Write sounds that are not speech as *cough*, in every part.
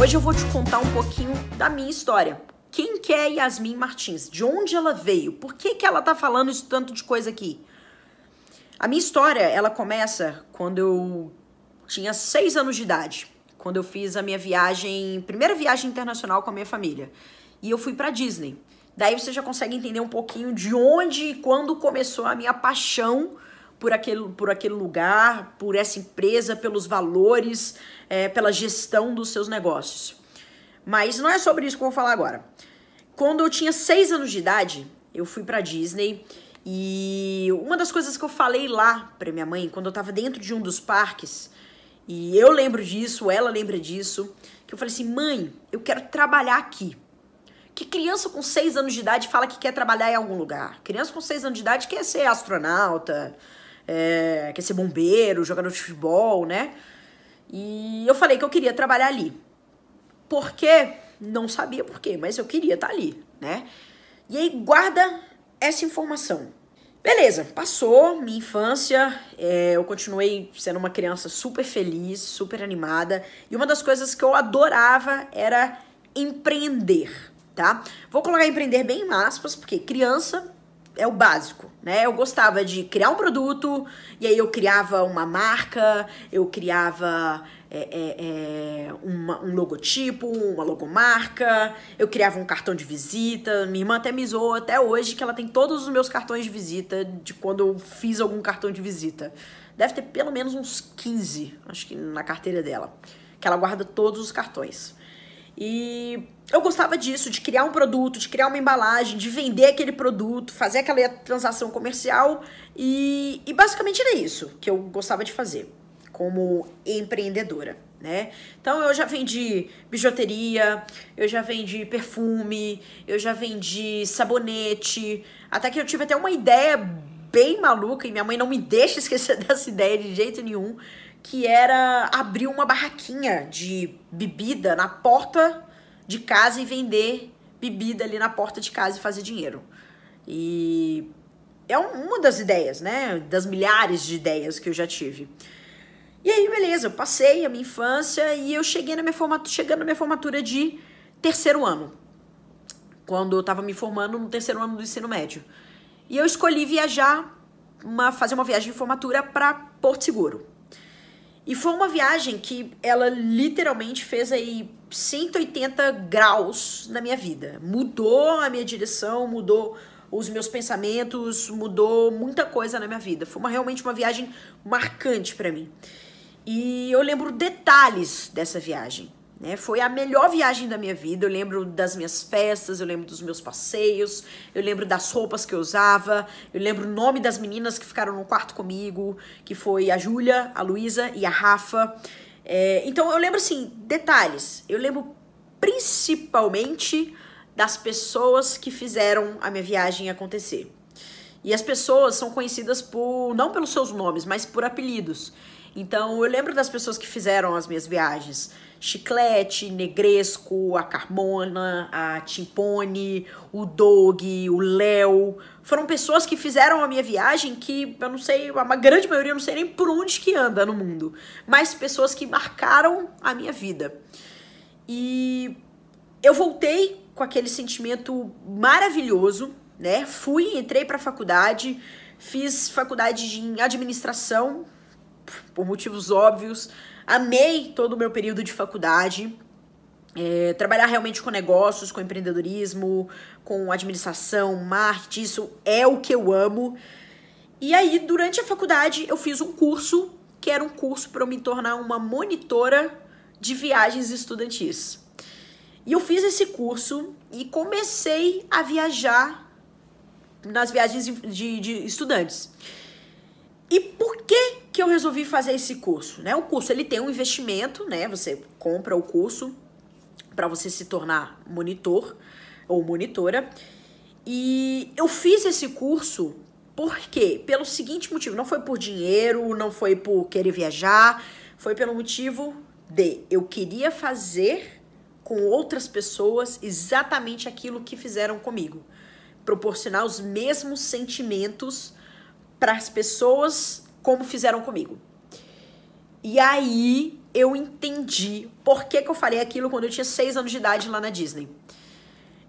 Hoje eu vou te contar um pouquinho da minha história. Quem que é Yasmin Martins? De onde ela veio? Por que, que ela tá falando isso tanto de coisa aqui? A minha história, ela começa quando eu tinha seis anos de idade. Quando eu fiz a minha viagem, primeira viagem internacional com a minha família. E eu fui pra Disney. Daí você já consegue entender um pouquinho de onde e quando começou a minha paixão por aquele, por aquele lugar, por essa empresa, pelos valores, é, pela gestão dos seus negócios. Mas não é sobre isso que eu vou falar agora. Quando eu tinha seis anos de idade, eu fui para Disney e uma das coisas que eu falei lá para minha mãe, quando eu tava dentro de um dos parques, e eu lembro disso, ela lembra disso, que eu falei assim: mãe, eu quero trabalhar aqui. Que criança com seis anos de idade fala que quer trabalhar em algum lugar? Criança com seis anos de idade quer ser astronauta, é, quer ser bombeiro, jogador de futebol, né? E eu falei que eu queria trabalhar ali. Por quê? Não sabia por quê, mas eu queria estar ali, né? E aí, guarda essa informação. Beleza, passou minha infância, é, eu continuei sendo uma criança super feliz, super animada, e uma das coisas que eu adorava era empreender, tá? Vou colocar empreender bem em aspas, porque criança é o básico, né? Eu gostava de criar um produto, e aí eu criava uma marca, eu criava é, é, é, uma, um logotipo, uma logomarca, eu criava um cartão de visita. Minha irmã até me zoou até hoje que ela tem todos os meus cartões de visita de quando eu fiz algum cartão de visita. Deve ter pelo menos uns 15, acho que na carteira dela, que ela guarda todos os cartões. E eu gostava disso, de criar um produto, de criar uma embalagem, de vender aquele produto, fazer aquela transação comercial. E, e basicamente era isso que eu gostava de fazer como empreendedora, né? Então eu já vendi bijuteria, eu já vendi perfume, eu já vendi sabonete, até que eu tive até uma ideia bem maluca e minha mãe não me *laughs* deixa esquecer dessa ideia de jeito nenhum, que era abrir uma barraquinha de bebida na porta de casa e vender bebida ali na porta de casa e fazer dinheiro. E é uma das ideias, né? Das milhares de ideias que eu já tive. E aí, beleza, eu passei a minha infância e eu cheguei na minha formatura, chegando na minha formatura de terceiro ano. Quando eu tava me formando no terceiro ano do ensino médio. E eu escolhi viajar, uma, fazer uma viagem de formatura para Porto Seguro. E foi uma viagem que ela literalmente fez aí 180 graus na minha vida. Mudou a minha direção, mudou os meus pensamentos, mudou muita coisa na minha vida. Foi uma, realmente uma viagem marcante para mim. E eu lembro detalhes dessa viagem. Né? Foi a melhor viagem da minha vida. Eu lembro das minhas festas, eu lembro dos meus passeios, eu lembro das roupas que eu usava, eu lembro o nome das meninas que ficaram no quarto comigo, que foi a Júlia, a Luísa e a Rafa. É, então eu lembro assim, detalhes. Eu lembro principalmente das pessoas que fizeram a minha viagem acontecer. E as pessoas são conhecidas por não pelos seus nomes, mas por apelidos. Então eu lembro das pessoas que fizeram as minhas viagens. Chiclete, Negresco, a Carmona, a Timpone, o Doug, o Léo. Foram pessoas que fizeram a minha viagem que eu não sei, a grande maioria eu não sei nem por onde que anda no mundo. Mas pessoas que marcaram a minha vida. E eu voltei com aquele sentimento maravilhoso, né? Fui, entrei para faculdade, fiz faculdade em administração por motivos óbvios. Amei todo o meu período de faculdade. É, trabalhar realmente com negócios, com empreendedorismo, com administração, marketing, isso é o que eu amo. E aí, durante a faculdade, eu fiz um curso que era um curso para eu me tornar uma monitora de viagens estudantis. E eu fiz esse curso e comecei a viajar nas viagens de, de estudantes. E que eu resolvi fazer esse curso, né? O curso ele tem um investimento, né? Você compra o curso para você se tornar monitor ou monitora. E eu fiz esse curso por quê? Pelo seguinte motivo, não foi por dinheiro, não foi por querer viajar, foi pelo motivo de eu queria fazer com outras pessoas exatamente aquilo que fizeram comigo. Proporcionar os mesmos sentimentos para as pessoas como fizeram comigo. E aí eu entendi por que, que eu falei aquilo quando eu tinha seis anos de idade lá na Disney.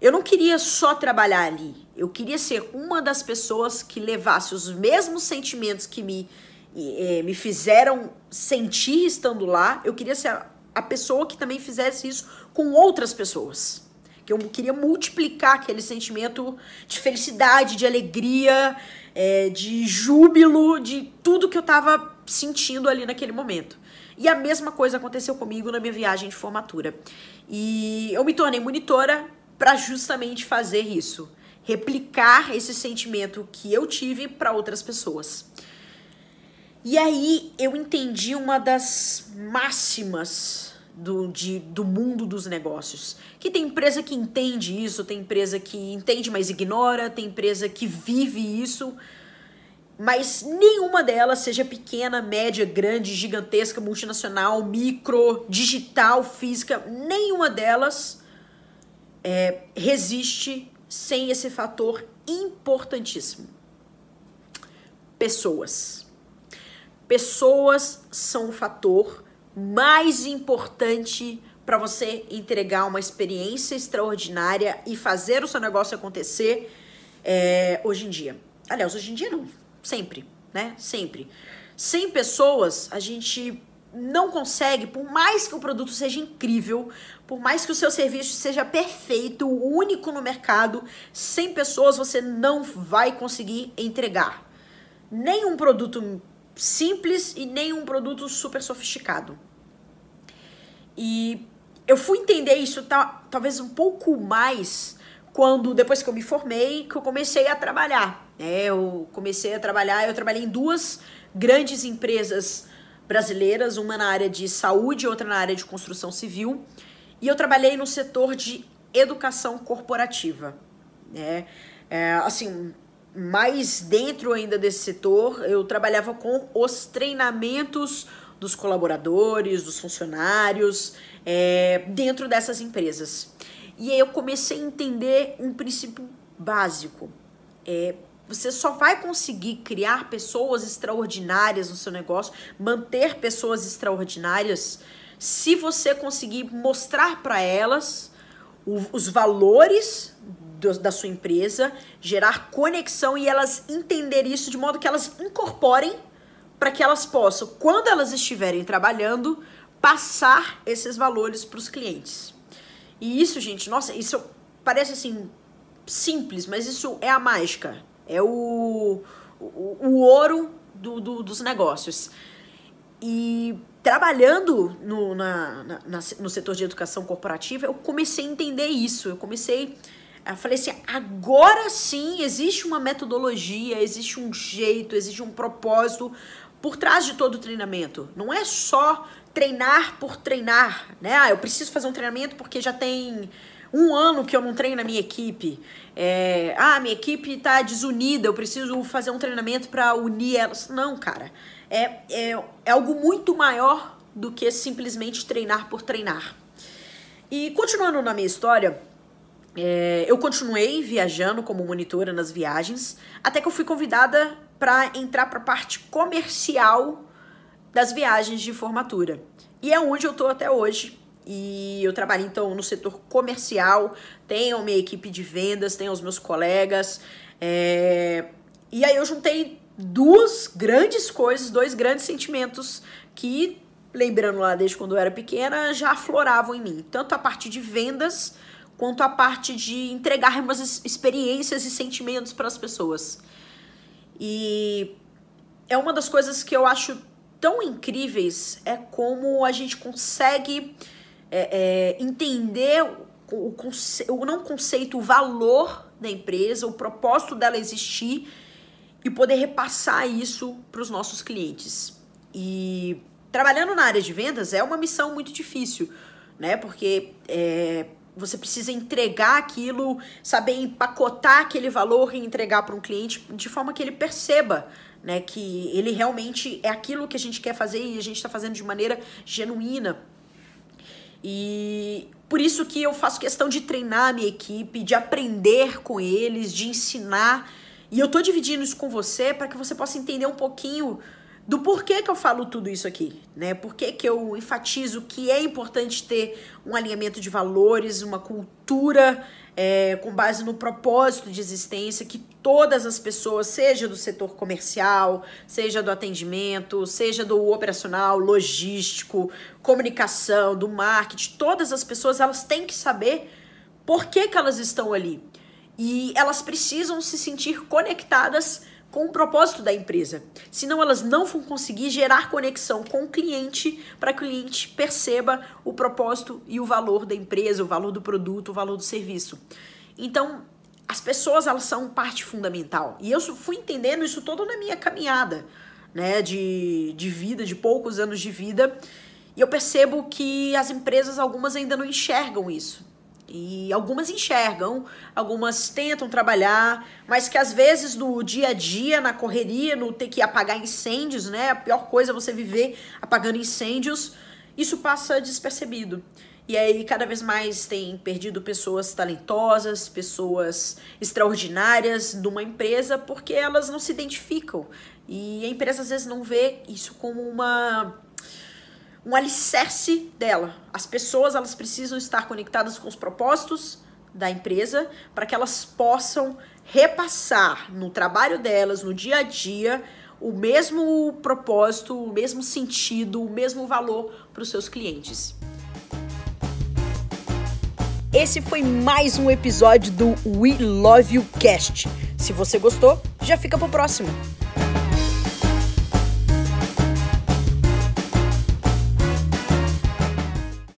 Eu não queria só trabalhar ali. Eu queria ser uma das pessoas que levasse os mesmos sentimentos que me, eh, me fizeram sentir estando lá. Eu queria ser a, a pessoa que também fizesse isso com outras pessoas. Que eu queria multiplicar aquele sentimento de felicidade, de alegria, é, de júbilo, de tudo que eu tava sentindo ali naquele momento. E a mesma coisa aconteceu comigo na minha viagem de formatura. E eu me tornei monitora para justamente fazer isso, replicar esse sentimento que eu tive para outras pessoas. E aí eu entendi uma das máximas do, de, do mundo dos negócios. Que tem empresa que entende isso, tem empresa que entende, mas ignora, tem empresa que vive isso, mas nenhuma delas, seja pequena, média, grande, gigantesca, multinacional, micro, digital, física, nenhuma delas é, resiste sem esse fator importantíssimo: pessoas. Pessoas são o fator mais importante para você entregar uma experiência extraordinária e fazer o seu negócio acontecer é, hoje em dia. Aliás, hoje em dia não, sempre, né? Sempre. Sem pessoas, a gente não consegue, por mais que o produto seja incrível, por mais que o seu serviço seja perfeito, único no mercado, sem pessoas você não vai conseguir entregar. Nem um produto simples e nem um produto super sofisticado. E eu fui entender isso talvez um pouco mais quando, depois que eu me formei, que eu comecei a trabalhar. É, eu comecei a trabalhar, eu trabalhei em duas grandes empresas brasileiras, uma na área de saúde, outra na área de construção civil. E eu trabalhei no setor de educação corporativa. Né? É, assim, mais dentro ainda desse setor, eu trabalhava com os treinamentos dos colaboradores, dos funcionários, é, dentro dessas empresas. E aí eu comecei a entender um princípio básico. É, você só vai conseguir criar pessoas extraordinárias no seu negócio, manter pessoas extraordinárias, se você conseguir mostrar para elas os valores do, da sua empresa, gerar conexão e elas entender isso de modo que elas incorporem para que elas possam, quando elas estiverem trabalhando, passar esses valores para os clientes. E isso, gente, nossa, isso parece assim simples, mas isso é a mágica é o, o, o ouro do, do, dos negócios. E trabalhando no, na, na, no setor de educação corporativa, eu comecei a entender isso. Eu comecei. Eu falei assim: agora sim existe uma metodologia, existe um jeito, existe um propósito por trás de todo o treinamento. Não é só treinar por treinar, né? Ah, eu preciso fazer um treinamento porque já tem um ano que eu não treino na minha equipe. É, ah, minha equipe está desunida, eu preciso fazer um treinamento para unir elas. Não, cara. É, é, é algo muito maior do que simplesmente treinar por treinar. E continuando na minha história, é, eu continuei viajando como monitora nas viagens, até que eu fui convidada para entrar para a parte comercial das viagens de formatura. E é onde eu tô até hoje, e eu trabalho então no setor comercial, tenho minha equipe de vendas, tenho os meus colegas. É... E aí eu juntei duas grandes coisas, dois grandes sentimentos que, lembrando lá desde quando eu era pequena, já afloravam em mim. Tanto a parte de vendas quanto a parte de entregar umas experiências e sentimentos para as pessoas. E é uma das coisas que eu acho tão incríveis é como a gente consegue é, é, entender o, o, o não conceito, o valor da empresa, o propósito dela existir e poder repassar isso para os nossos clientes. E trabalhando na área de vendas é uma missão muito difícil. né? Porque é, você precisa entregar aquilo, saber empacotar aquele valor e entregar para um cliente de forma que ele perceba né, que ele realmente é aquilo que a gente quer fazer e a gente está fazendo de maneira genuína. E por isso que eu faço questão de treinar a minha equipe, de aprender com eles, de ensinar. E eu tô dividindo isso com você para que você possa entender um pouquinho do porquê que eu falo tudo isso aqui, né? Por que, eu enfatizo que é importante ter um alinhamento de valores, uma cultura é, com base no propósito de existência, que todas as pessoas, seja do setor comercial, seja do atendimento, seja do operacional, logístico, comunicação, do marketing, todas as pessoas elas têm que saber por que, que elas estão ali. E elas precisam se sentir conectadas com o propósito da empresa. Senão elas não vão conseguir gerar conexão com o cliente para que o cliente perceba o propósito e o valor da empresa, o valor do produto, o valor do serviço. Então, as pessoas elas são parte fundamental. E eu fui entendendo isso todo na minha caminhada, né, de, de vida, de poucos anos de vida. E eu percebo que as empresas, algumas ainda não enxergam isso. E algumas enxergam, algumas tentam trabalhar, mas que às vezes no dia a dia, na correria, no ter que apagar incêndios, né? A pior coisa é você viver apagando incêndios, isso passa despercebido. E aí, cada vez mais tem perdido pessoas talentosas, pessoas extraordinárias numa empresa porque elas não se identificam. E a empresa às vezes não vê isso como uma um alicerce dela. As pessoas elas precisam estar conectadas com os propósitos da empresa para que elas possam repassar no trabalho delas, no dia a dia, o mesmo propósito, o mesmo sentido, o mesmo valor para os seus clientes. Esse foi mais um episódio do We Love You Cast. Se você gostou, já fica pro próximo.